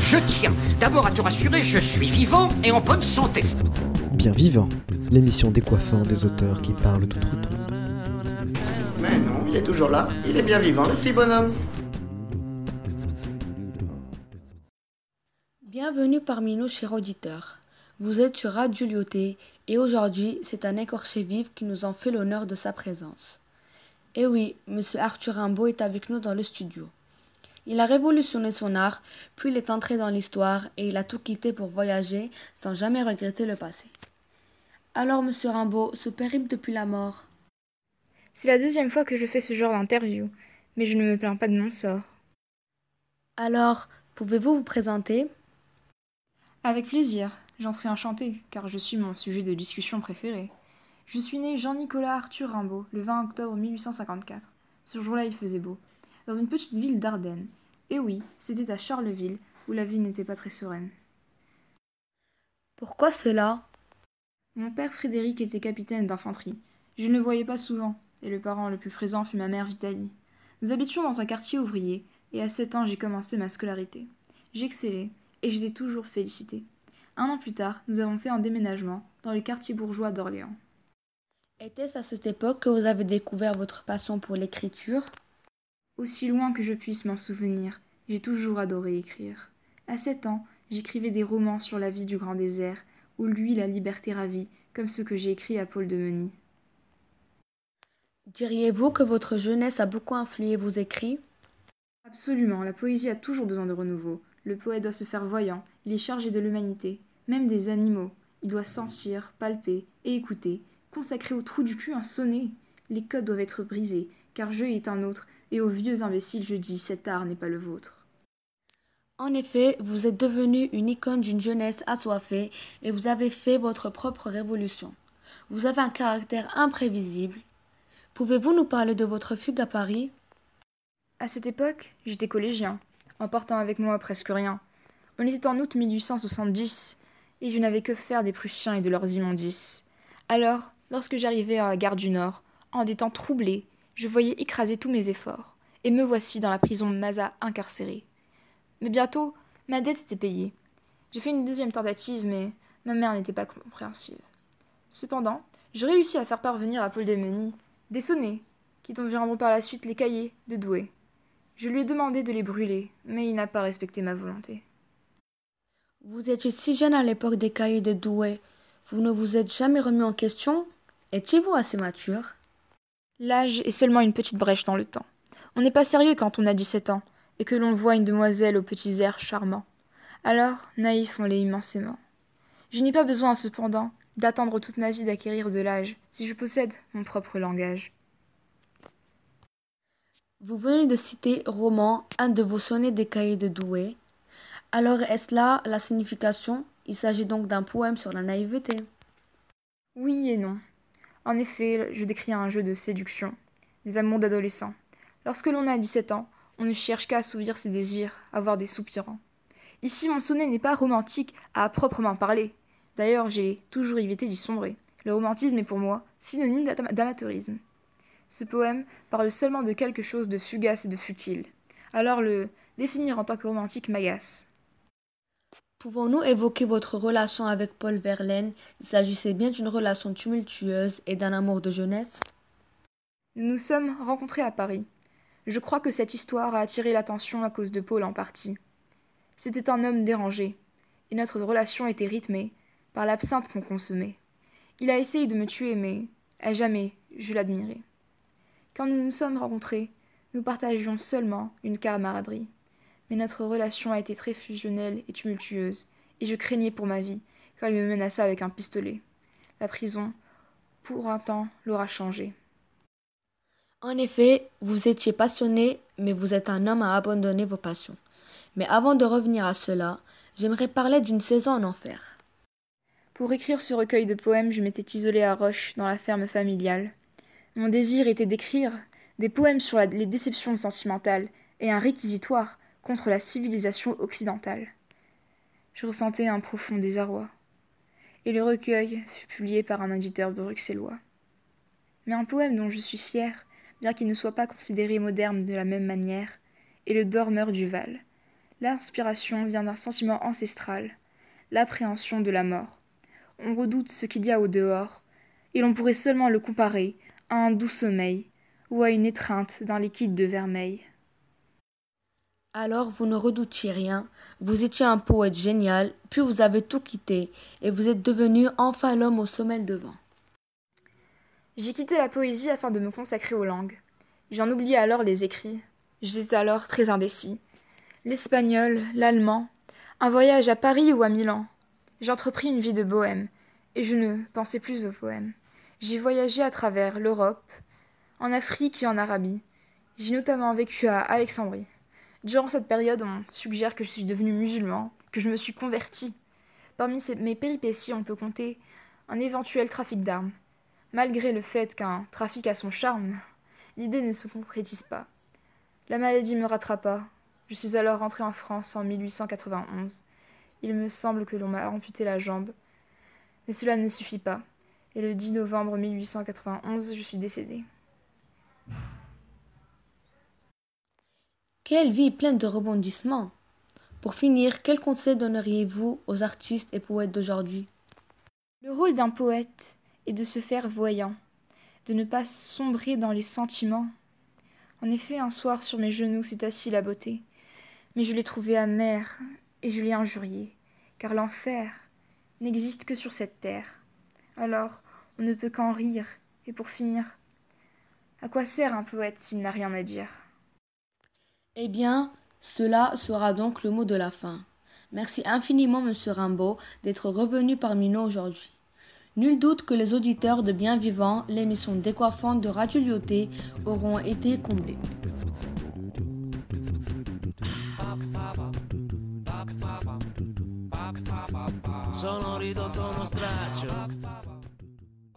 Je tiens d'abord à te rassurer, je suis vivant et en bonne santé. Bien vivant, l'émission décoiffant des auteurs qui parlent toute retour. Mais non, il est toujours là, il est bien vivant, le petit bonhomme. Bienvenue parmi nous, chers auditeurs. Vous êtes sur Radio Lyoté et aujourd'hui, c'est un écorché vif qui nous en fait l'honneur de sa présence. Eh oui, monsieur Arthur Rimbaud est avec nous dans le studio. Il a révolutionné son art, puis il est entré dans l'histoire et il a tout quitté pour voyager sans jamais regretter le passé. Alors, monsieur Rimbaud, ce périple depuis la mort? C'est la deuxième fois que je fais ce genre d'interview, mais je ne me plains pas de mon sort. Alors, pouvez-vous vous présenter? Avec plaisir, j'en serais enchantée, car je suis mon sujet de discussion préféré. Je suis né Jean-Nicolas Arthur Rimbaud le 20 octobre 1854. Ce jour-là, il faisait beau, dans une petite ville d'Ardennes. Et oui, c'était à Charleville, où la vie n'était pas très sereine. Pourquoi cela? Mon père Frédéric était capitaine d'infanterie. Je ne le voyais pas souvent, et le parent le plus présent fut ma mère Vitalie. Nous habitions dans un quartier ouvrier, et à sept ans j'ai commencé ma scolarité. J'excellais, et j'étais toujours félicitée. Un an plus tard, nous avons fait un déménagement dans le quartier bourgeois d'Orléans. Était-ce à cette époque que vous avez découvert votre passion pour l'écriture? Aussi loin que je puisse m'en souvenir, j'ai toujours adoré écrire. À sept ans, j'écrivais des romans sur la vie du grand désert, où lui la liberté ravie, comme ceux que j'ai écrits à Paul de Meny. Diriez-vous que votre jeunesse a beaucoup influé vos écrits? Absolument, la poésie a toujours besoin de renouveau. Le poète doit se faire voyant, il est chargé de l'humanité, même des animaux. Il doit sentir, palper et écouter, consacrer au trou du cul un sonnet. Les codes doivent être brisés, car je est un autre, et aux vieux imbéciles je dis cet art n'est pas le vôtre. En effet, vous êtes devenu une icône d'une jeunesse assoiffée et vous avez fait votre propre révolution. Vous avez un caractère imprévisible. Pouvez-vous nous parler de votre fugue à Paris? À cette époque, j'étais collégien, emportant avec moi presque rien. On était en août 1870, et je n'avais que faire des Prussiens et de leurs immondices. Alors, lorsque j'arrivais à la gare du Nord, en des temps troublés, je voyais écraser tous mes efforts, et me voici dans la prison de Maza incarcéré. Mais bientôt, ma dette était payée. J'ai fait une deuxième tentative, mais ma mère n'était pas compréhensive. Cependant, je réussis à faire parvenir à Paul Desmeny des sonnets, qui t'enverront par la suite les cahiers de Douai. Je lui ai demandé de les brûler, mais il n'a pas respecté ma volonté. Vous étiez si jeune à l'époque des cahiers de Douai. Vous ne vous êtes jamais remis en question Étiez-vous assez mature? L'âge est seulement une petite brèche dans le temps. On n'est pas sérieux quand on a dix-sept ans, et que l'on voit une demoiselle aux petits airs charmants. Alors, naïf, on l'est immensément. Je n'ai pas besoin, cependant, d'attendre toute ma vie d'acquérir de l'âge, si je possède mon propre langage. Vous venez de citer roman, un de vos sonnets des cahiers de Douai. Alors est-ce là la signification? Il s'agit donc d'un poème sur la naïveté. Oui et non. En effet, je décris un jeu de séduction, des amours d'adolescents. Lorsque l'on a 17 ans, on ne cherche qu'à assouvir ses désirs, avoir des soupirants. Ici, mon sonnet n'est pas romantique à proprement parler. D'ailleurs, j'ai toujours évité d'y sombrer. Le romantisme est pour moi synonyme d'amateurisme. Ce poème parle seulement de quelque chose de fugace et de futile. Alors le définir en tant que romantique m'agace. Pouvons-nous évoquer votre relation avec Paul Verlaine? Il s'agissait bien d'une relation tumultueuse et d'un amour de jeunesse Nous nous sommes rencontrés à Paris. Je crois que cette histoire a attiré l'attention à cause de Paul en partie. C'était un homme dérangé, et notre relation était rythmée par l'absinthe qu'on consommait. Il a essayé de me tuer, mais à jamais je l'admirais. Quand nous nous sommes rencontrés, nous partagions seulement une camaraderie. Mais notre relation a été très fusionnelle et tumultueuse, et je craignais pour ma vie, car il me menaça avec un pistolet. La prison, pour un temps, l'aura changé. En effet, vous étiez passionné, mais vous êtes un homme à abandonner vos passions. Mais avant de revenir à cela, j'aimerais parler d'une saison en enfer. Pour écrire ce recueil de poèmes, je m'étais isolée à Roche, dans la ferme familiale. Mon désir était d'écrire des poèmes sur la, les déceptions sentimentales et un réquisitoire contre la civilisation occidentale. Je ressentais un profond désarroi. Et le recueil fut publié par un éditeur bruxellois. Mais un poème dont je suis fière bien qu'il ne soit pas considéré moderne de la même manière, est le dormeur du Val. L'inspiration vient d'un sentiment ancestral, l'appréhension de la mort. On redoute ce qu'il y a au dehors, et l'on pourrait seulement le comparer à un doux sommeil ou à une étreinte d'un liquide de vermeil. Alors vous ne redoutiez rien, vous étiez un poète génial, puis vous avez tout quitté, et vous êtes devenu enfin l'homme au sommet devant. J'ai quitté la poésie afin de me consacrer aux langues. J'en oubliais alors les écrits. J'étais alors très indécis. L'espagnol, l'allemand, un voyage à Paris ou à Milan. J'entrepris une vie de bohème, et je ne pensais plus aux poèmes. J'ai voyagé à travers l'Europe, en Afrique et en Arabie. J'ai notamment vécu à Alexandrie. Durant cette période, on suggère que je suis devenu musulman, que je me suis converti. Parmi mes péripéties, on peut compter un éventuel trafic d'armes. Malgré le fait qu'un trafic a son charme, l'idée ne se concrétise pas. La maladie me rattrapa. Je suis alors rentré en France en 1891. Il me semble que l'on m'a amputé la jambe. Mais cela ne suffit pas. Et le 10 novembre 1891, je suis décédé. Quelle vie pleine de rebondissements Pour finir, quel conseil donneriez-vous aux artistes et poètes d'aujourd'hui? Le rôle d'un poète est de se faire voyant, de ne pas sombrer dans les sentiments. En effet, un soir sur mes genoux s'est assis la beauté, mais je l'ai trouvée amère et je l'ai injuriée, car l'enfer n'existe que sur cette terre. Alors, on ne peut qu'en rire, et pour finir, à quoi sert un poète s'il n'a rien à dire? Eh bien, cela sera donc le mot de la fin. Merci infiniment, monsieur Rimbaud, d'être revenu parmi nous aujourd'hui. Nul doute que les auditeurs de Bien Vivant, l'émission décoiffante de Radio Lyoté, auront été comblés.